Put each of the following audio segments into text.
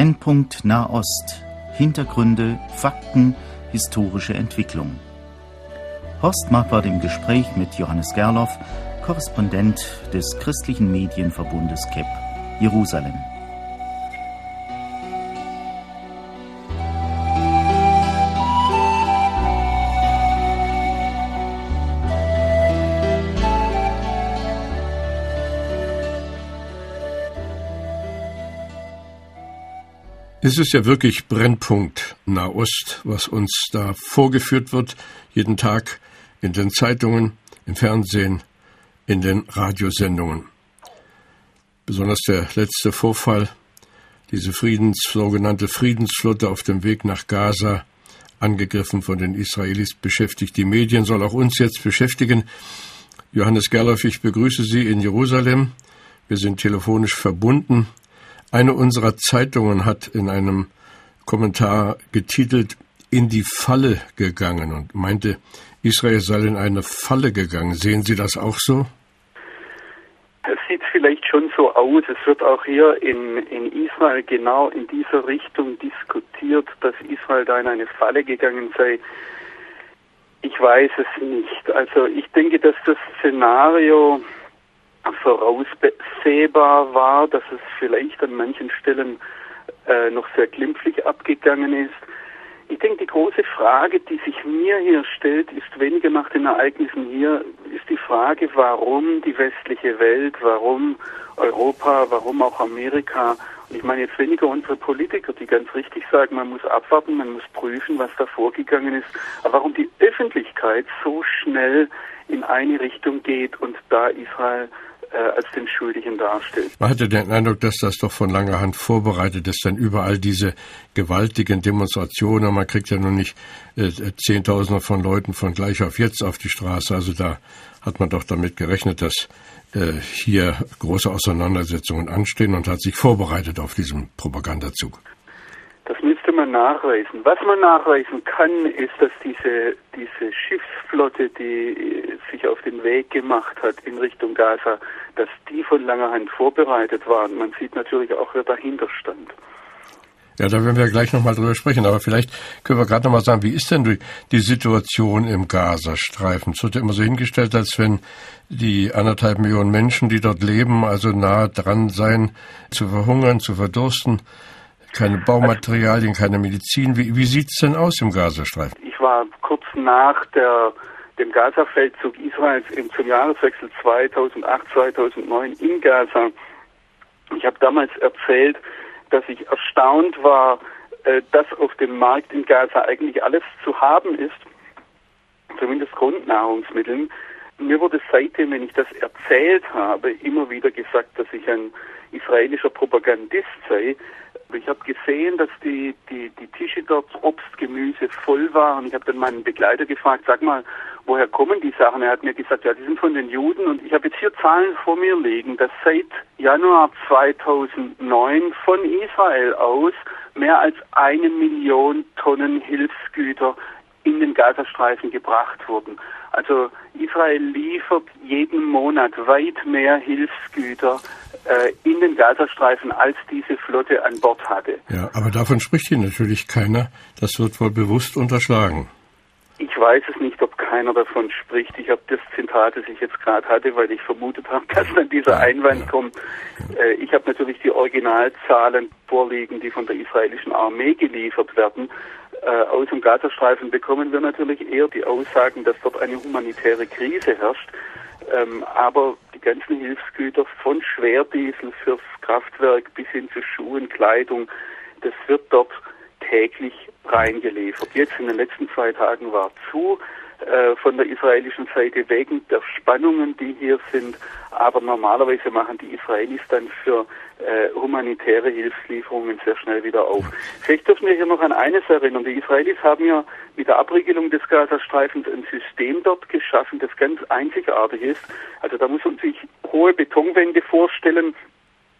Brennpunkt Nahost. Hintergründe, Fakten, historische Entwicklung. Horst Marquardt im Gespräch mit Johannes Gerloff, Korrespondent des christlichen Medienverbundes KEP, Jerusalem. Es ist ja wirklich Brennpunkt Nahost, was uns da vorgeführt wird, jeden Tag in den Zeitungen, im Fernsehen, in den Radiosendungen. Besonders der letzte Vorfall, diese Friedens, sogenannte Friedensflotte auf dem Weg nach Gaza, angegriffen von den Israelis, beschäftigt die Medien, soll auch uns jetzt beschäftigen. Johannes Gerloff, ich begrüße Sie in Jerusalem. Wir sind telefonisch verbunden. Eine unserer Zeitungen hat in einem Kommentar getitelt in die Falle gegangen und meinte, Israel sei in eine Falle gegangen. Sehen Sie das auch so? Es sieht vielleicht schon so aus. Es wird auch hier in, in Israel genau in dieser Richtung diskutiert, dass Israel da in eine Falle gegangen sei. Ich weiß es nicht. Also ich denke, dass das Szenario voraussehbar war, dass es vielleicht an manchen Stellen äh, noch sehr glimpflich abgegangen ist. Ich denke, die große Frage, die sich mir hier stellt, ist weniger nach den Ereignissen hier, ist die Frage, warum die westliche Welt, warum Europa, warum auch Amerika. Und ich meine jetzt weniger unsere Politiker, die ganz richtig sagen, man muss abwarten, man muss prüfen, was da vorgegangen ist, aber warum die Öffentlichkeit so schnell in eine Richtung geht und da Israel äh, als den Schuldigen darstellt. Man hatte den Eindruck, dass das doch von langer Hand vorbereitet ist, dann überall diese gewaltigen Demonstrationen. Man kriegt ja nun nicht äh, Zehntausende von Leuten von gleich auf jetzt auf die Straße. Also da hat man doch damit gerechnet, dass äh, hier große Auseinandersetzungen anstehen und hat sich vorbereitet auf diesen Propagandazug. Das müsste man nachweisen. Was man nachweisen kann, ist, dass diese, diese Schiffsflotte, die sich auf den Weg gemacht hat in Richtung Gaza, dass die von langer Hand vorbereitet waren. Man sieht natürlich auch, wer dahinter stand. Ja, da werden wir gleich nochmal drüber sprechen. Aber vielleicht können wir gerade nochmal sagen, wie ist denn die Situation im Gazastreifen? Es wird ja immer so hingestellt, als wenn die anderthalb Millionen Menschen, die dort leben, also nahe dran seien, zu verhungern, zu verdursten keine Baumaterialien, keine Medizin. Wie, wie sieht es denn aus im Gazastreifen? Ich war kurz nach der, dem Gaza-Feldzug Israels im, zum Jahreswechsel 2008, 2009 in Gaza. Ich habe damals erzählt, dass ich erstaunt war, äh, dass auf dem Markt in Gaza eigentlich alles zu haben ist, zumindest Grundnahrungsmitteln. Mir wurde seitdem, wenn ich das erzählt habe, immer wieder gesagt, dass ich ein israelischer Propagandist sei, ich habe gesehen, dass die, die, die Tische dort Obst, Gemüse voll waren. Ich habe dann meinen Begleiter gefragt, sag mal, woher kommen die Sachen? Er hat mir gesagt, ja, die sind von den Juden. Und ich habe jetzt hier Zahlen vor mir liegen, dass seit Januar 2009 von Israel aus mehr als eine Million Tonnen Hilfsgüter in den Gazastreifen gebracht wurden. Also Israel liefert jeden Monat weit mehr Hilfsgüter äh, in den Gazastreifen, als diese Flotte an Bord hatte. Ja, aber davon spricht hier natürlich keiner. Das wird wohl bewusst unterschlagen. Ich weiß es nicht, ob keiner davon spricht. Ich habe das Zitat, das ich jetzt gerade hatte, weil ich vermutet habe, dass dann dieser Einwand kommt. Äh, ich habe natürlich die Originalzahlen vorliegen, die von der israelischen Armee geliefert werden. Äh, aus dem Gazastreifen bekommen wir natürlich eher die Aussagen, dass dort eine humanitäre Krise herrscht. Ähm, aber die ganzen Hilfsgüter von Schwerdiesel fürs Kraftwerk bis hin zu Schuhen, Kleidung, das wird dort täglich reingeliefert. Jetzt in den letzten zwei Tagen war zu äh, von der israelischen Seite wegen der Spannungen, die hier sind. Aber normalerweise machen die Israelis dann für äh, humanitäre Hilfslieferungen sehr schnell wieder auf. Vielleicht dürfen wir hier noch an eines erinnern. Die Israelis haben ja mit der Abriegelung des Gazastreifens ein System dort geschaffen, das ganz einzigartig ist. Also da muss man sich hohe Betonwände vorstellen,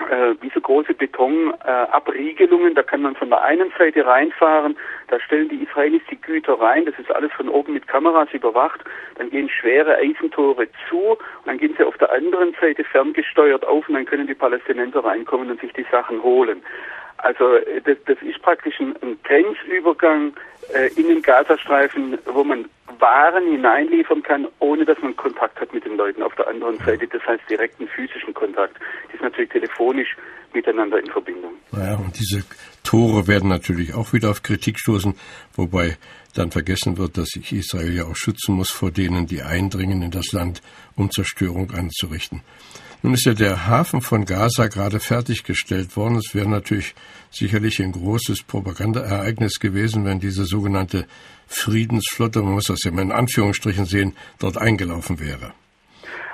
äh, wie so große Betonabriegelungen. Äh, da kann man von der einen Seite reinfahren, da stellen die Israelis die Güter rein, das ist alles von oben mit Kameras überwacht. Dann gehen schwere Eisentore zu und dann gehen sie auf der anderen Seite ferngesteuert auf und dann können die Palästinenser reinkommen und sich die Sachen holen. Also das, das ist praktisch ein, ein Grenzübergang äh, in den Gazastreifen, wo man waren hineinliefern kann, ohne dass man Kontakt hat mit den Leuten auf der anderen Seite. Das heißt direkten physischen Kontakt. Das ist natürlich telefonisch miteinander in Verbindung. Ja, und diese Tore werden natürlich auch wieder auf Kritik stoßen, wobei dann vergessen wird, dass sich Israel ja auch schützen muss vor denen, die eindringen in das Land, um Zerstörung anzurichten. Nun ist ja der Hafen von Gaza gerade fertiggestellt worden. Es wäre natürlich sicherlich ein großes Propagandaereignis gewesen, wenn diese sogenannte Friedensflotte, man muss das ja mal in Anführungsstrichen sehen, dort eingelaufen wäre.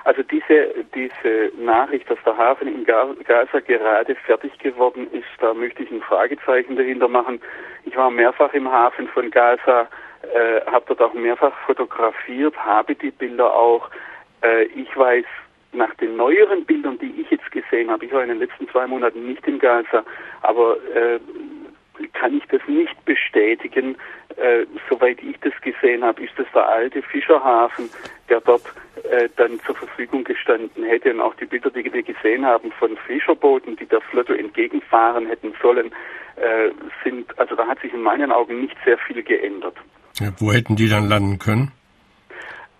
Also diese, diese Nachricht, dass der Hafen in Gaza gerade fertig geworden ist, da möchte ich ein Fragezeichen dahinter machen. Ich war mehrfach im Hafen von Gaza, äh, habe dort auch mehrfach fotografiert, habe die Bilder auch. Äh, ich weiß nach den neueren Bildern, die ich jetzt gesehen habe, ich war in den letzten zwei Monaten nicht in Gaza, aber äh, kann ich das nicht bestätigen. Äh, soweit ich das gesehen habe, ist das der alte Fischerhafen, der dort äh, dann zur Verfügung gestanden hätte. Und auch die Bilder, die wir gesehen haben von Fischerbooten, die der Flotte entgegenfahren hätten sollen, äh, sind, also da hat sich in meinen Augen nicht sehr viel geändert. Ja, wo hätten die dann landen können?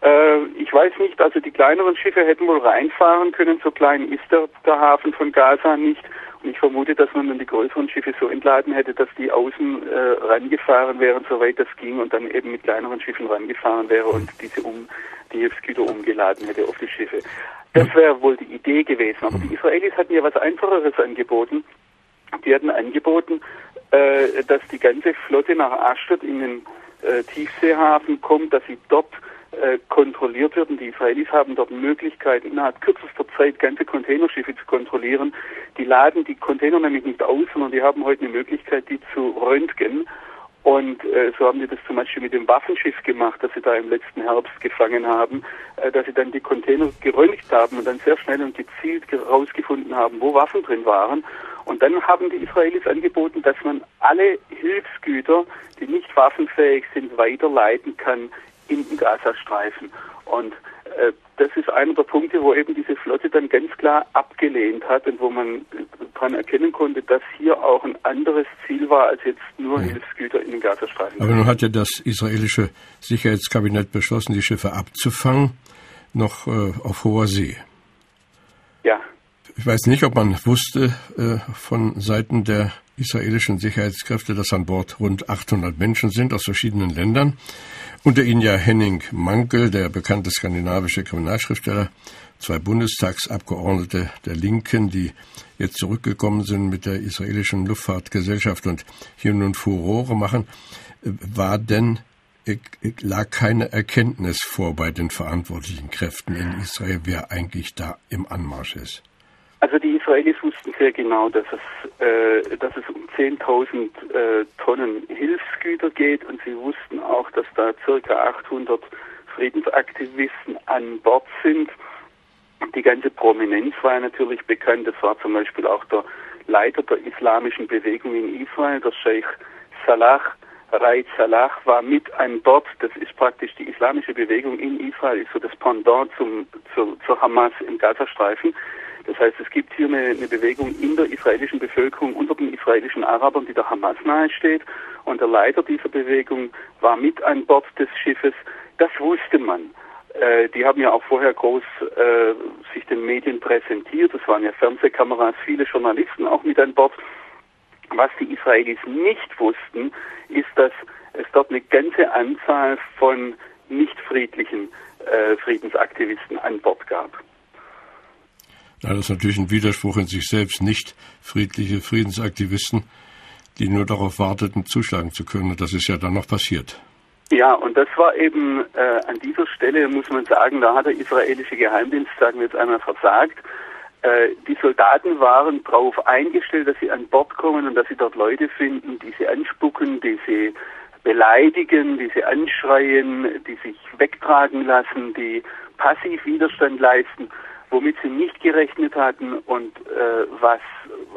Äh, ich weiß nicht, also die kleineren Schiffe hätten wohl reinfahren können, so klein ist der, der Hafen von Gaza nicht. Ich vermute, dass man dann die größeren Schiffe so entladen hätte, dass die außen äh, rangefahren wären, soweit das ging, und dann eben mit kleineren Schiffen rangefahren wäre und diese um die Hilfsgüter umgeladen hätte auf die Schiffe. Das wäre wohl die Idee gewesen. Aber die Israelis hatten ja was Einfacheres angeboten. Die hatten angeboten, äh, dass die ganze Flotte nach Ashdod in den äh, Tiefseehafen kommt, dass sie dort äh, kontrolliert wird. Und die Israelis haben dort Möglichkeiten, innerhalb kürzester Zeit ganze Containerschiffe zu kontrollieren. Die laden die Container nämlich nicht aus, sondern die haben heute eine Möglichkeit, die zu röntgen. Und äh, so haben die das zum Beispiel mit dem Waffenschiff gemacht, das sie da im letzten Herbst gefangen haben, äh, dass sie dann die Container geröntgt haben und dann sehr schnell und gezielt herausgefunden haben, wo Waffen drin waren. Und dann haben die Israelis angeboten, dass man alle Hilfsgüter, die nicht waffenfähig sind, weiterleiten kann in den Gazastreifen. Und äh, das ist einer der Punkte, wo eben diese Flotte dann ganz klar abgelehnt hat und wo man daran erkennen konnte, dass hier auch ein anderes Ziel war, als jetzt nur ja. Hilfsgüter in den Gazastreifen. Aber nun hat ja das israelische Sicherheitskabinett beschlossen, die Schiffe abzufangen, noch äh, auf hoher See. Ja. Ich weiß nicht, ob man wusste äh, von Seiten der israelischen Sicherheitskräfte, dass an Bord rund 800 Menschen sind aus verschiedenen Ländern. Unter ihnen ja Henning Mankel, der bekannte skandinavische Kriminalschriftsteller, zwei Bundestagsabgeordnete der Linken, die jetzt zurückgekommen sind mit der israelischen Luftfahrtgesellschaft und hier nun Furore machen. War denn lag keine Erkenntnis vor bei den verantwortlichen Kräften in Israel, wer eigentlich da im Anmarsch ist? Also Israelis wussten sehr genau, dass es, äh, dass es um 10.000 äh, Tonnen Hilfsgüter geht und sie wussten auch, dass da circa 800 Friedensaktivisten an Bord sind. Die ganze Prominenz war natürlich bekannt. Das war zum Beispiel auch der Leiter der islamischen Bewegung in Israel, der Sheikh Salah. Raid Salah war mit an Bord. Das ist praktisch die islamische Bewegung in Israel, ist so das Pendant zum, zur, zur Hamas im Gazastreifen. Das heißt, es gibt hier eine, eine, Bewegung in der israelischen Bevölkerung unter den israelischen Arabern, die der Hamas nahesteht. Und der Leiter dieser Bewegung war mit an Bord des Schiffes. Das wusste man. Äh, die haben ja auch vorher groß äh, sich den Medien präsentiert. Es waren ja Fernsehkameras, viele Journalisten auch mit an Bord. Was die Israelis nicht wussten, ist, dass es dort eine ganze Anzahl von nicht friedlichen äh, Friedensaktivisten an Bord gab. Ja, das ist natürlich ein Widerspruch in sich selbst. Nicht friedliche Friedensaktivisten, die nur darauf warteten, zuschlagen zu können. Und das ist ja dann noch passiert. Ja, und das war eben äh, an dieser Stelle, muss man sagen, da hat der israelische Geheimdienst, sagen wir jetzt einmal, versagt. Äh, die Soldaten waren darauf eingestellt, dass sie an Bord kommen und dass sie dort Leute finden, die sie anspucken, die sie beleidigen, die sie anschreien, die sich wegtragen lassen, die passiv Widerstand leisten womit sie nicht gerechnet hatten und äh, was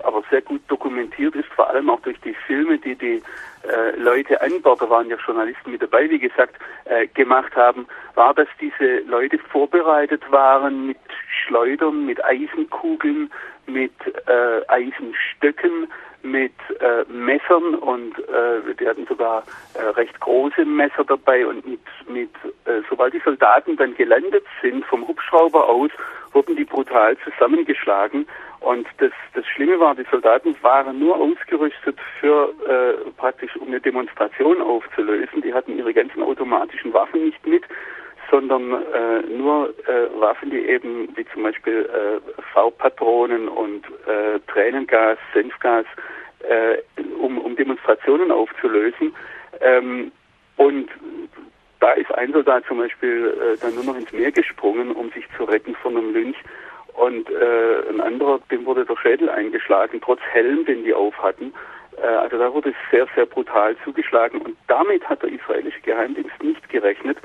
aber sehr gut dokumentiert ist, vor allem auch durch die Filme, die die äh, Leute an Bord, da waren ja Journalisten mit dabei, wie gesagt, äh, gemacht haben, war, dass diese Leute vorbereitet waren mit Schleudern, mit Eisenkugeln, mit äh, Eisenstöcken, mit äh, Messern und äh, die hatten sogar äh, recht große Messer dabei und mit, mit äh, sobald die Soldaten dann gelandet sind vom Hubschrauber aus, wurden die brutal zusammengeschlagen und das, das Schlimme war, die Soldaten waren nur ausgerüstet für äh, praktisch um eine Demonstration aufzulösen. Die hatten ihre ganzen automatischen Waffen nicht mit, sondern äh, nur äh, Waffen, die eben wie zum Beispiel äh, V-Patronen und äh, Tränengas, Senfgas, äh, um, um Demonstrationen aufzulösen. Ähm, und da ist ein Soldat zum Beispiel äh, dann nur noch ins Meer gesprungen, um sich zu retten von einem Lynch. Und äh, ein anderer, dem wurde der Schädel eingeschlagen, trotz Helm, den die auf hatten. Äh, also da wurde sehr, sehr brutal zugeschlagen. Und damit hat der israelische Geheimdienst nicht gerechnet.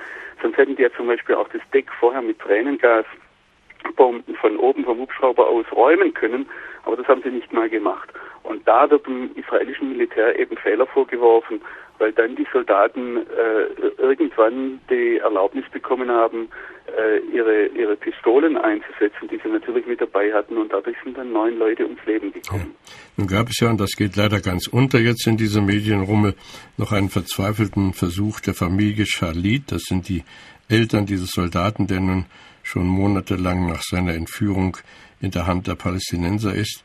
Sonst hätten die ja zum Beispiel auch das Deck vorher mit Tränengasbomben von oben vom Hubschrauber aus räumen können. Aber das haben sie nicht mal gemacht. Und da wird dem israelischen Militär eben Fehler vorgeworfen, weil dann die Soldaten äh, irgendwann die Erlaubnis bekommen haben, äh, ihre, ihre Pistolen einzusetzen, die sie natürlich mit dabei hatten und dadurch sind dann neun Leute ums Leben gekommen. Ja. Nun gab es ja, und das geht leider ganz unter jetzt in dieser Medienrummel, noch einen verzweifelten Versuch der Familie Charlit, das sind die Eltern dieses Soldaten, der nun schon monatelang nach seiner Entführung in der Hand der Palästinenser ist.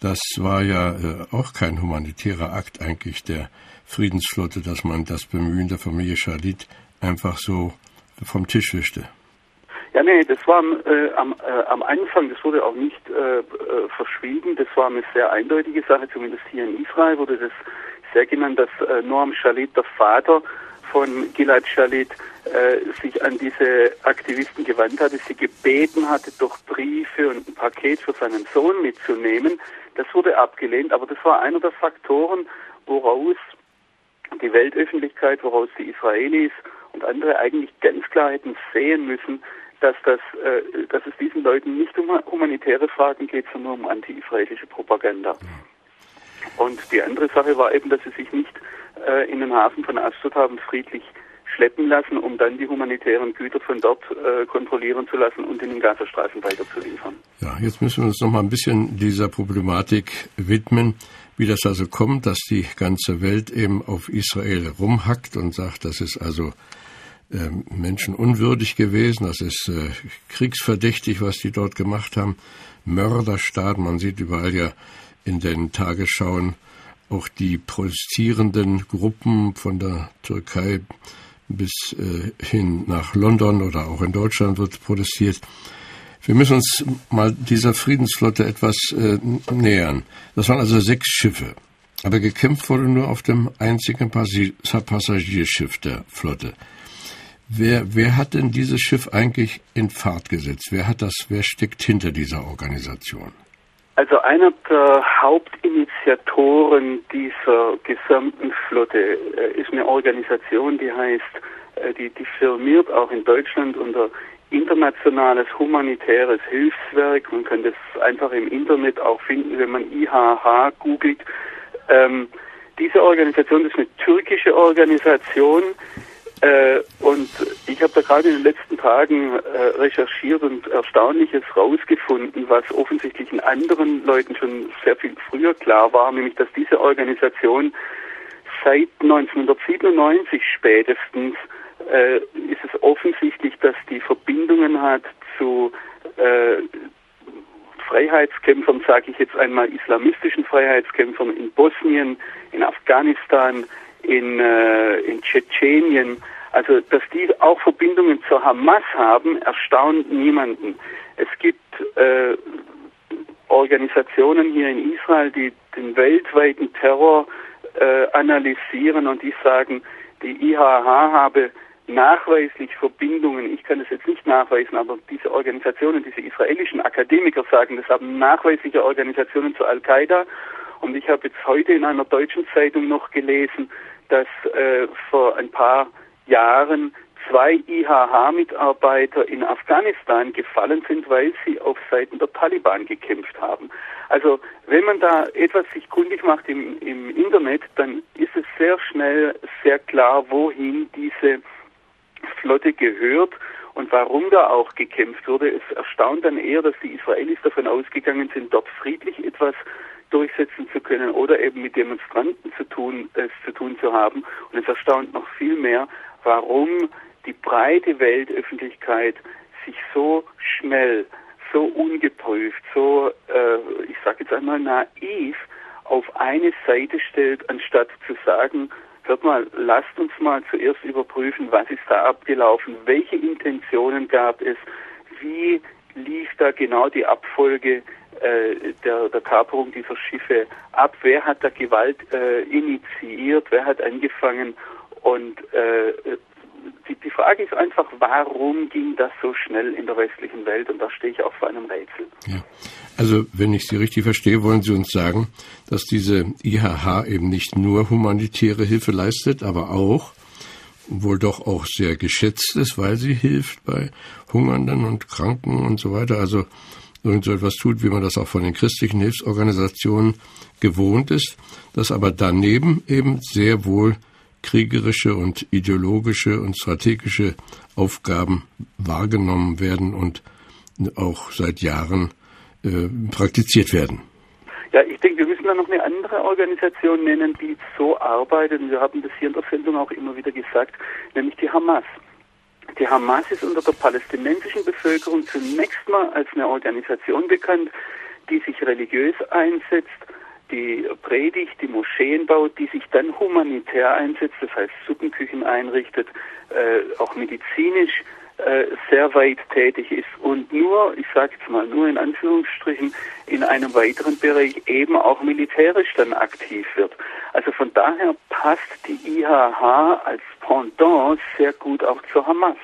Das war ja äh, auch kein humanitärer Akt eigentlich der Friedensflotte, dass man das Bemühen der Familie Charlit einfach so vom Tisch wischte. Ja, nee, das war äh, am, äh, am Anfang, das wurde auch nicht äh, äh, verschwiegen, das war eine sehr eindeutige Sache, zumindest hier in Israel wurde das sehr genannt, dass äh, Noam Shalit, der Vater von Gilad Shalit, äh, sich an diese Aktivisten gewandt hatte, sie gebeten hatte, doch Briefe und ein Paket für seinen Sohn mitzunehmen. Das wurde abgelehnt, aber das war einer der Faktoren, woraus die Weltöffentlichkeit, woraus die Israelis und andere eigentlich ganz klar hätten sehen müssen, dass, das, äh, dass es diesen Leuten nicht um humanitäre Fragen geht, sondern um anti-israelische Propaganda. Und die andere Sache war eben, dass sie sich nicht äh, in den Hafen von Ashdod haben friedlich schleppen lassen, um dann die humanitären Güter von dort äh, kontrollieren zu lassen und in den Gazastreifen weiterzuliefern. Ja, jetzt müssen wir uns noch mal ein bisschen dieser Problematik widmen, wie das also kommt, dass die ganze Welt eben auf Israel rumhackt und sagt, das ist also äh, menschenunwürdig gewesen, das ist äh, kriegsverdächtig, was die dort gemacht haben. Mörderstaat, man sieht überall ja in den Tagesschauen auch die protestierenden Gruppen von der Türkei bis äh, hin nach London oder auch in Deutschland wird protestiert. Wir müssen uns mal dieser Friedensflotte etwas äh, nähern. Das waren also sechs Schiffe. Aber gekämpft wurde nur auf dem einzigen Passagierschiff der Flotte. Wer, wer hat denn dieses Schiff eigentlich in Fahrt gesetzt? Wer hat das, wer steckt hinter dieser Organisation? Also einer der Hauptinitiatoren dieser gesamten Flotte äh, ist eine Organisation, die heißt, äh, die, die firmiert auch in Deutschland unter Internationales Humanitäres Hilfswerk. Man kann das einfach im Internet auch finden, wenn man IHH googelt. Ähm, diese Organisation ist eine türkische Organisation, äh, und ich habe da gerade in den letzten Tagen äh, recherchiert und Erstaunliches rausgefunden, was offensichtlich in anderen Leuten schon sehr viel früher klar war, nämlich dass diese Organisation seit 1997 spätestens äh, ist es offensichtlich, dass die Verbindungen hat zu äh, Freiheitskämpfern, sage ich jetzt einmal islamistischen Freiheitskämpfern in Bosnien, in Afghanistan, in, äh, in Tschetschenien. Also, dass die auch Verbindungen zur Hamas haben, erstaunt niemanden. Es gibt äh, Organisationen hier in Israel, die den weltweiten Terror äh, analysieren und die sagen, die IHH habe nachweislich Verbindungen, ich kann das jetzt nicht nachweisen, aber diese Organisationen, diese israelischen Akademiker sagen, das haben nachweisliche Organisationen zur Al-Qaida. Und ich habe jetzt heute in einer deutschen Zeitung noch gelesen, dass äh, vor ein paar Jahren zwei IHH-Mitarbeiter in Afghanistan gefallen sind, weil sie auf Seiten der Taliban gekämpft haben. Also wenn man da etwas sich kundig macht im, im Internet, dann ist es sehr schnell sehr klar, wohin diese Flotte gehört und warum da auch gekämpft wurde. Es erstaunt dann eher, dass die Israelis davon ausgegangen sind, dort friedlich etwas durchsetzen zu können oder eben mit Demonstranten zu tun, es zu tun zu haben. Und es erstaunt noch viel mehr, warum die breite Weltöffentlichkeit sich so schnell, so ungeprüft, so, äh, ich sage jetzt einmal naiv auf eine Seite stellt, anstatt zu sagen, hört mal, lasst uns mal zuerst überprüfen, was ist da abgelaufen, welche Intentionen gab es, wie lief da genau die Abfolge äh, der, der Kaperung dieser Schiffe ab, wer hat da Gewalt äh, initiiert, wer hat angefangen und äh, die, die Frage ist einfach, warum ging das so schnell in der westlichen Welt? Und da stehe ich auch vor einem Rätsel. Ja. Also, wenn ich Sie richtig verstehe, wollen Sie uns sagen, dass diese IHH eben nicht nur humanitäre Hilfe leistet, aber auch, wohl doch auch sehr geschätzt ist, weil sie hilft bei Hungernden und Kranken und so weiter. Also irgend so etwas tut, wie man das auch von den christlichen Hilfsorganisationen gewohnt ist, dass aber daneben eben sehr wohl kriegerische und ideologische und strategische Aufgaben wahrgenommen werden und auch seit Jahren äh, praktiziert werden. Ja, ich denke, wir müssen da noch eine andere Organisation nennen, die so arbeitet. Wir haben das hier in der Sendung auch immer wieder gesagt, nämlich die Hamas. Die Hamas ist unter der palästinensischen Bevölkerung zunächst mal als eine Organisation bekannt, die sich religiös einsetzt, die predigt, die Moscheen baut, die sich dann humanitär einsetzt, das heißt Suppenküchen einrichtet, äh, auch medizinisch äh, sehr weit tätig ist und nur, ich sage jetzt mal, nur in Anführungsstrichen in einem weiteren Bereich eben auch militärisch dann aktiv wird. Also von daher passt die IHH als Pendant sehr gut auch zur Hamas.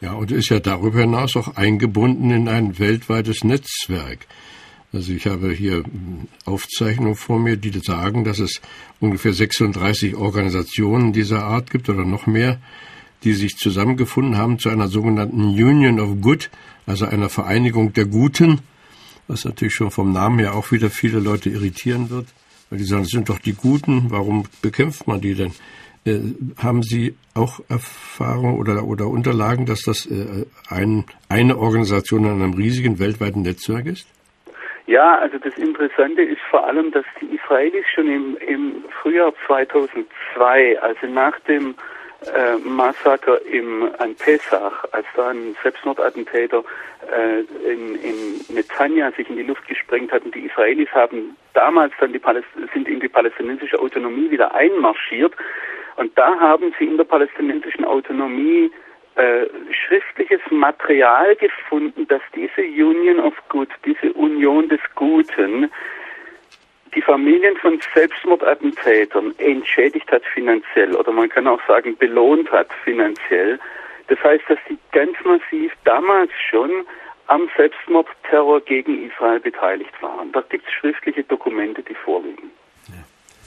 Ja, und ist ja darüber hinaus auch eingebunden in ein weltweites Netzwerk. Also ich habe hier Aufzeichnungen vor mir, die sagen, dass es ungefähr 36 Organisationen dieser Art gibt oder noch mehr, die sich zusammengefunden haben zu einer sogenannten Union of Good, also einer Vereinigung der Guten, was natürlich schon vom Namen her auch wieder viele Leute irritieren wird, weil die sagen, das sind doch die Guten, warum bekämpft man die denn? Äh, haben Sie auch Erfahrung oder, oder Unterlagen, dass das äh, ein, eine Organisation in einem riesigen weltweiten Netzwerk ist? Ja, also das Interessante ist vor allem, dass die Israelis schon im, im Frühjahr 2002, also nach dem äh, Massaker im, an Pesach, als da ein Selbstmordattentäter äh, in, in Netanya sich in die Luft gesprengt hat und die Israelis haben damals dann die sind in die palästinensische Autonomie wieder einmarschiert. Und da haben sie in der palästinensischen Autonomie äh, schriftliches Material gefunden, dass diese Union of Good, diese Union des Guten, die Familien von Selbstmordattentätern entschädigt hat finanziell oder man kann auch sagen belohnt hat finanziell. Das heißt, dass sie ganz massiv damals schon am Selbstmordterror gegen Israel beteiligt waren. Da gibt es schriftliche Dokumente, die vorliegen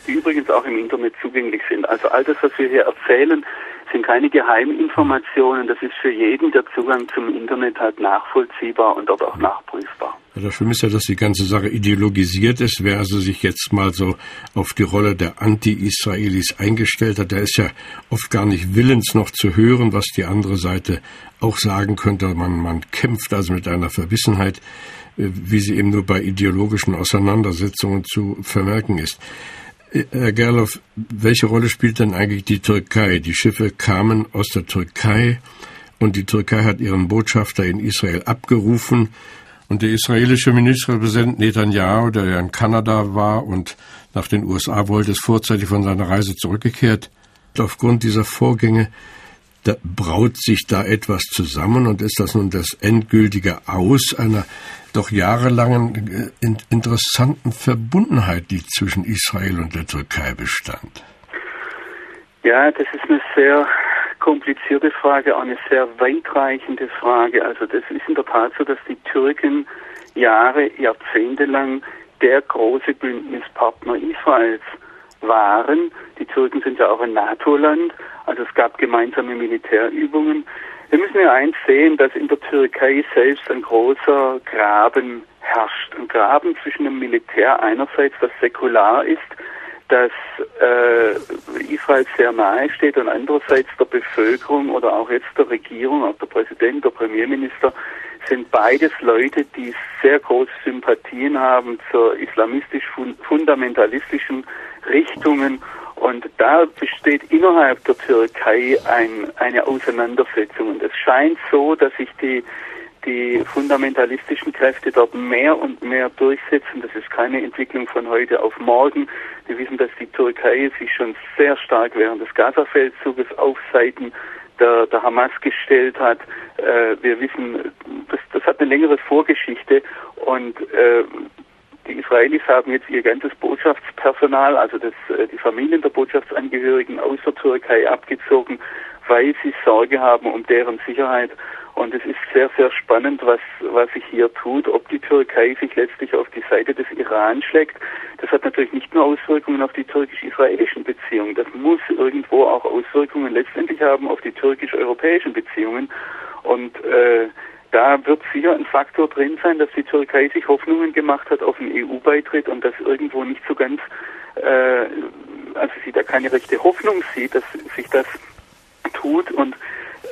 die übrigens auch im Internet zugänglich sind. Also all das, was wir hier erzählen, sind keine Geheiminformationen. Das ist für jeden, der Zugang zum Internet hat, nachvollziehbar und dort auch nachprüfbar. Ja, das Schlimme ist ja, dass die ganze Sache ideologisiert ist. Wer also sich jetzt mal so auf die Rolle der Anti-Israelis eingestellt hat, der ist ja oft gar nicht willens noch zu hören, was die andere Seite auch sagen könnte. Man, man kämpft also mit einer Verwissenheit, äh, wie sie eben nur bei ideologischen Auseinandersetzungen zu vermerken ist. Herr Gerloff, welche Rolle spielt denn eigentlich die Türkei? Die Schiffe kamen aus der Türkei und die Türkei hat ihren Botschafter in Israel abgerufen. Und der israelische Ministerpräsident Netanyahu, der ja in Kanada war und nach den USA wollte, ist vorzeitig von seiner Reise zurückgekehrt. Aufgrund dieser Vorgänge da braut sich da etwas zusammen und ist das nun das endgültige Aus einer doch jahrelangen äh, interessanten Verbundenheit, die zwischen Israel und der Türkei bestand? Ja, das ist eine sehr komplizierte Frage, auch eine sehr weitreichende Frage. Also das ist in der Tat so, dass die Türken Jahre, Jahrzehnte lang der große Bündnispartner Israels waren. Die Türken sind ja auch ein NATO-Land, also es gab gemeinsame Militärübungen. Wir müssen ja eins sehen, dass in der Türkei selbst ein großer Graben herrscht. Ein Graben zwischen dem Militär einerseits, das säkular ist, das äh, Israel sehr nahe steht und andererseits der Bevölkerung oder auch jetzt der Regierung, auch der Präsident, der Premierminister sind beides Leute, die sehr große Sympathien haben zur islamistisch-fundamentalistischen Richtungen. Und da besteht innerhalb der Türkei ein, eine Auseinandersetzung. Und es scheint so, dass sich die, die fundamentalistischen Kräfte dort mehr und mehr durchsetzen. Das ist keine Entwicklung von heute auf morgen. Wir wissen, dass die Türkei sich schon sehr stark während des Gaza-Feldzuges auf Seiten der, der Hamas gestellt hat. Äh, wir wissen, das, das hat eine längere Vorgeschichte und äh, die Israelis haben jetzt ihr ganzes Botschaftspersonal, also das, äh, die Familien der Botschaftsangehörigen aus der Türkei abgezogen, weil sie Sorge haben um deren Sicherheit. Und es ist sehr, sehr spannend, was, was sich hier tut, ob die Türkei sich letztlich auf die Seite des Iran schlägt. Das hat natürlich nicht nur Auswirkungen auf die türkisch-israelischen Beziehungen, das muss irgendwo auch Auswirkungen letztendlich haben auf die türkisch-europäischen Beziehungen. Und äh, da wird sicher ein Faktor drin sein, dass die Türkei sich Hoffnungen gemacht hat auf einen EU-Beitritt und das irgendwo nicht so ganz, äh, also sie da keine rechte Hoffnung sieht, dass sich das tut und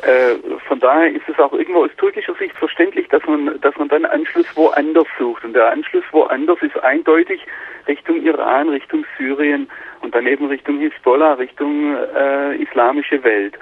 äh, von daher ist es auch irgendwo aus türkischer Sicht verständlich, dass man, dass man dann Anschluss woanders sucht. Und der Anschluss woanders ist eindeutig Richtung Iran, Richtung Syrien und dann eben Richtung Hisbollah, Richtung äh, islamische Welt.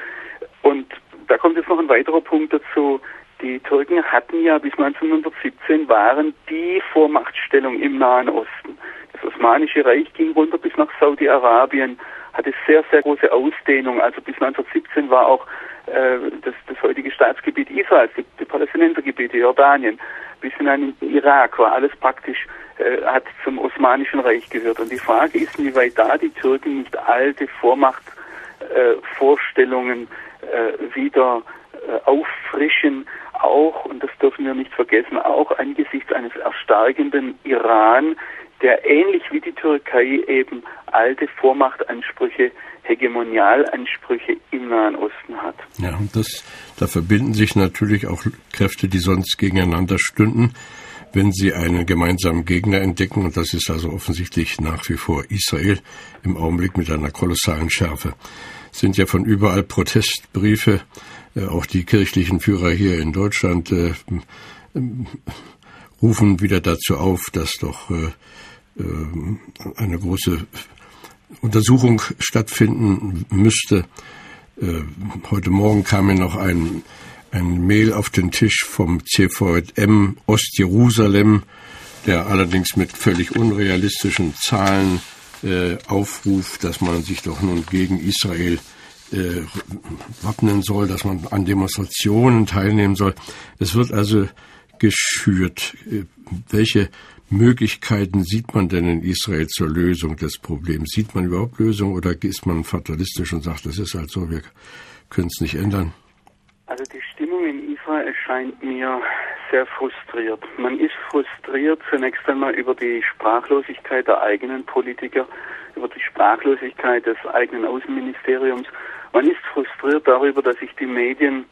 Und da kommt jetzt noch ein weiterer Punkt dazu. Die Türken hatten ja bis 1917 waren die Vormachtstellung im Nahen Osten. Das Osmanische Reich ging runter bis nach Saudi-Arabien, hatte sehr, sehr große Ausdehnung. Also bis 1917 war auch äh, das, das heutige Staatsgebiet Israels, die, die Palästinensergebiete, Jordanien, bis hinein in den Irak war alles praktisch, äh, hat zum Osmanischen Reich gehört. Und die Frage ist, inwieweit da die Türken nicht alte Vormachtvorstellungen äh, wieder äh, auffrischen, auch, und das dürfen wir nicht vergessen, auch angesichts eines erstarkenden Iran, der ähnlich wie die Türkei eben alte Vormachtansprüche, Hegemonialansprüche im Nahen Osten hat. Ja, und das, da verbinden sich natürlich auch Kräfte, die sonst gegeneinander stünden, wenn sie einen gemeinsamen Gegner entdecken. Und das ist also offensichtlich nach wie vor Israel im Augenblick mit einer kolossalen Schärfe. Es sind ja von überall Protestbriefe, äh, auch die kirchlichen Führer hier in Deutschland äh, rufen wieder dazu auf, dass doch äh, äh, eine große Untersuchung stattfinden müsste. Äh, heute Morgen kam mir noch ein, ein Mail auf den Tisch vom CVM Ostjerusalem, der allerdings mit völlig unrealistischen Zahlen äh, aufruft, dass man sich doch nun gegen Israel äh, wappnen soll, dass man an Demonstrationen teilnehmen soll. Es wird also geschürt. Äh, welche Möglichkeiten sieht man denn in Israel zur Lösung des Problems? Sieht man überhaupt Lösungen oder ist man fatalistisch und sagt, das ist halt so, wir können es nicht ändern? Also die Stimmung in Israel scheint mir sehr frustriert. Man ist frustriert zunächst einmal über die Sprachlosigkeit der eigenen Politiker, über die Sprachlosigkeit des eigenen Außenministeriums. Man ist frustriert darüber, dass sich die Medien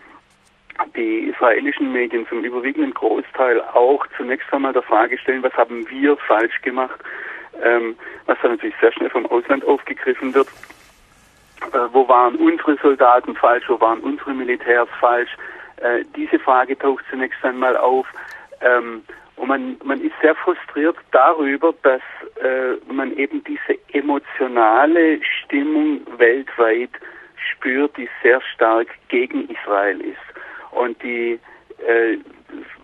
die israelischen Medien zum überwiegenden Großteil auch zunächst einmal der Frage stellen, was haben wir falsch gemacht, ähm, was dann natürlich sehr schnell vom Ausland aufgegriffen wird. Äh, wo waren unsere Soldaten falsch, wo waren unsere Militärs falsch? Äh, diese Frage taucht zunächst einmal auf. Ähm, und man, man ist sehr frustriert darüber, dass äh, man eben diese emotionale Stimmung weltweit spürt, die sehr stark gegen Israel ist und die, äh,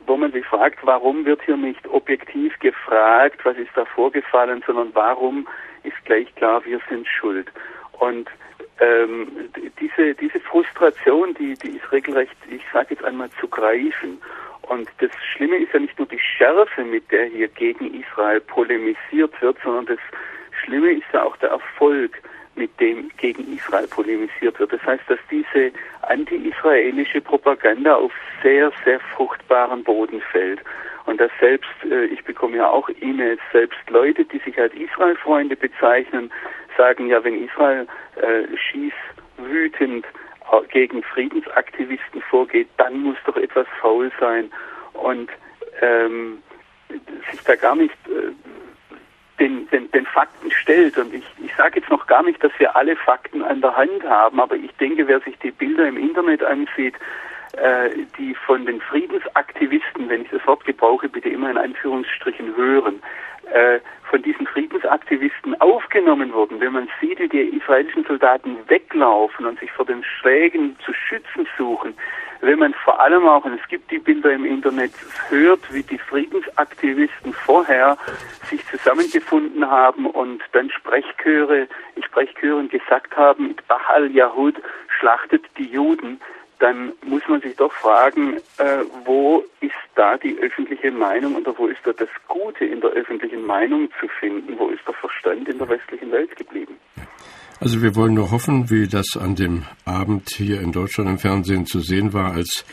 wo man sich fragt, warum wird hier nicht objektiv gefragt, was ist da vorgefallen, sondern warum ist gleich klar, wir sind schuld. Und ähm, diese, diese Frustration, die, die ist regelrecht, ich sage jetzt einmal, zu greifen. Und das Schlimme ist ja nicht nur die Schärfe, mit der hier gegen Israel polemisiert wird, sondern das Schlimme ist ja auch der Erfolg mit dem gegen Israel polemisiert wird. Das heißt, dass diese anti-israelische Propaganda auf sehr, sehr fruchtbaren Boden fällt. Und dass selbst, äh, ich bekomme ja auch E-Mails, selbst Leute, die sich als Israel-Freunde bezeichnen, sagen ja, wenn Israel äh, schießwütend äh, gegen Friedensaktivisten vorgeht, dann muss doch etwas faul sein. Und ähm, sich da gar nicht äh, den, den, den Fakten stellt. Und ich, ich sage jetzt noch gar nicht, dass wir alle Fakten an der Hand haben, aber ich denke, wer sich die Bilder im Internet ansieht, äh, die von den Friedensaktivisten, wenn ich das Wort gebrauche, bitte immer in Anführungsstrichen hören, äh, von diesen Friedensaktivisten aufgenommen wurden, wenn man sieht, wie die israelischen Soldaten weglaufen und sich vor den Schlägen zu schützen suchen, wenn man vor allem auch, und es gibt die Bilder im Internet, hört, wie die Friedensaktivisten vorher sich zusammengefunden haben und dann Sprechchöre, Sprechchören gesagt haben, Bachal Yahud schlachtet die Juden, dann muss man sich doch fragen, äh, wo ist da die öffentliche Meinung oder wo ist da das Gute in der öffentlichen Meinung zu finden? Wo ist der Verstand in der westlichen Welt geblieben? Also wir wollen nur hoffen, wie das an dem Abend hier in Deutschland im Fernsehen zu sehen war, als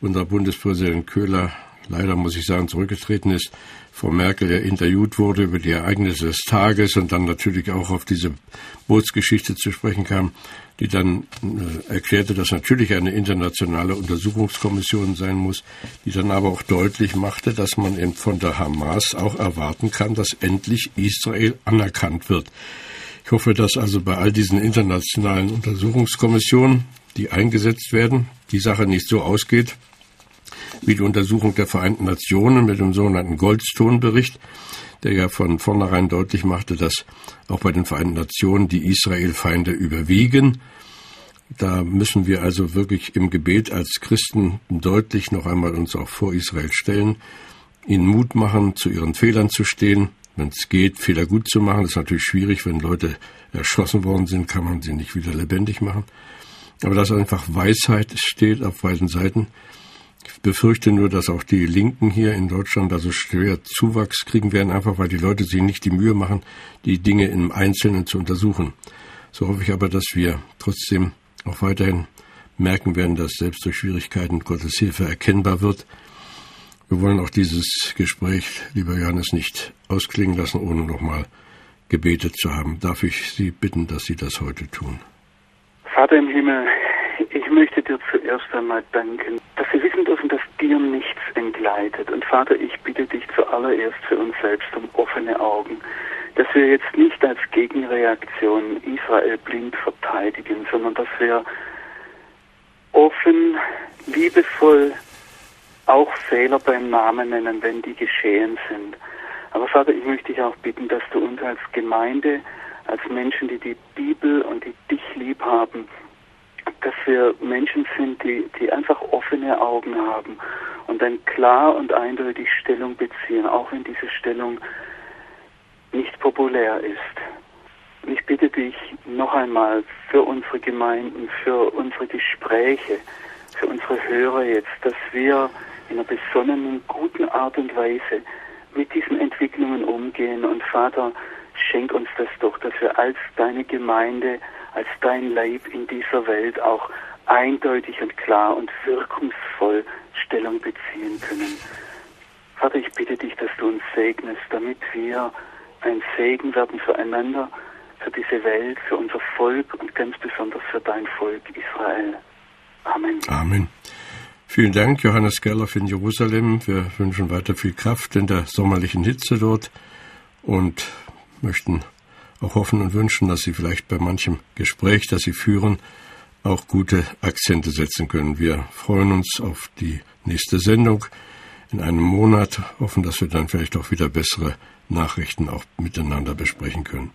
unser Bundespräsident Köhler leider muss ich sagen zurückgetreten ist, Frau Merkel ja interviewt wurde über die Ereignisse des Tages und dann natürlich auch auf diese Bootsgeschichte zu sprechen kam, die dann äh, erklärte, dass natürlich eine internationale Untersuchungskommission sein muss, die dann aber auch deutlich machte, dass man eben von der Hamas auch erwarten kann, dass endlich Israel anerkannt wird. Ich hoffe, dass also bei all diesen internationalen Untersuchungskommissionen, die eingesetzt werden, die Sache nicht so ausgeht, wie die Untersuchung der Vereinten Nationen mit dem sogenannten Goldstone-Bericht, der ja von vornherein deutlich machte, dass auch bei den Vereinten Nationen die Israel-Feinde überwiegen. Da müssen wir also wirklich im Gebet als Christen deutlich noch einmal uns auch vor Israel stellen, ihnen Mut machen, zu ihren Fehlern zu stehen, wenn es geht, Fehler gut zu machen. Das ist natürlich schwierig, wenn Leute erschossen worden sind, kann man sie nicht wieder lebendig machen. Aber dass einfach Weisheit steht auf beiden Seiten, ich befürchte nur, dass auch die Linken hier in Deutschland also schwer Zuwachs kriegen werden, einfach weil die Leute sich nicht die Mühe machen, die Dinge im Einzelnen zu untersuchen. So hoffe ich aber, dass wir trotzdem auch weiterhin merken werden, dass selbst durch Schwierigkeiten Gottes Hilfe erkennbar wird. Wir wollen auch dieses Gespräch, lieber Johannes, nicht ausklingen lassen, ohne nochmal gebetet zu haben. Darf ich Sie bitten, dass Sie das heute tun? Vater im Himmel, möchte dir zuerst einmal danken, dass wir wissen dürfen, dass dir nichts entgleitet. Und Vater, ich bitte dich zuallererst für uns selbst um offene Augen, dass wir jetzt nicht als Gegenreaktion Israel blind verteidigen, sondern dass wir offen, liebevoll auch Fehler beim Namen nennen, wenn die geschehen sind. Aber Vater, ich möchte dich auch bitten, dass du uns als Gemeinde, als Menschen, die die Bibel und die dich lieb haben, dass wir Menschen sind, die, die einfach offene Augen haben und dann klar und eindeutig Stellung beziehen, auch wenn diese Stellung nicht populär ist. Und ich bitte dich noch einmal für unsere Gemeinden, für unsere Gespräche, für unsere Hörer jetzt, dass wir in einer besonnenen, guten Art und Weise mit diesen Entwicklungen umgehen. Und Vater, schenk uns das doch, dass wir als deine Gemeinde als dein Leib in dieser Welt auch eindeutig und klar und wirkungsvoll Stellung beziehen können. Vater, ich bitte dich, dass du uns segnest, damit wir ein Segen werden füreinander, für diese Welt, für unser Volk und ganz besonders für dein Volk Israel. Amen. Amen. Vielen Dank, Johannes Gerloff in Jerusalem. Wir wünschen weiter viel Kraft in der sommerlichen Hitze dort und möchten auch hoffen und wünschen, dass Sie vielleicht bei manchem Gespräch, das Sie führen, auch gute Akzente setzen können. Wir freuen uns auf die nächste Sendung in einem Monat, hoffen, dass wir dann vielleicht auch wieder bessere Nachrichten auch miteinander besprechen können.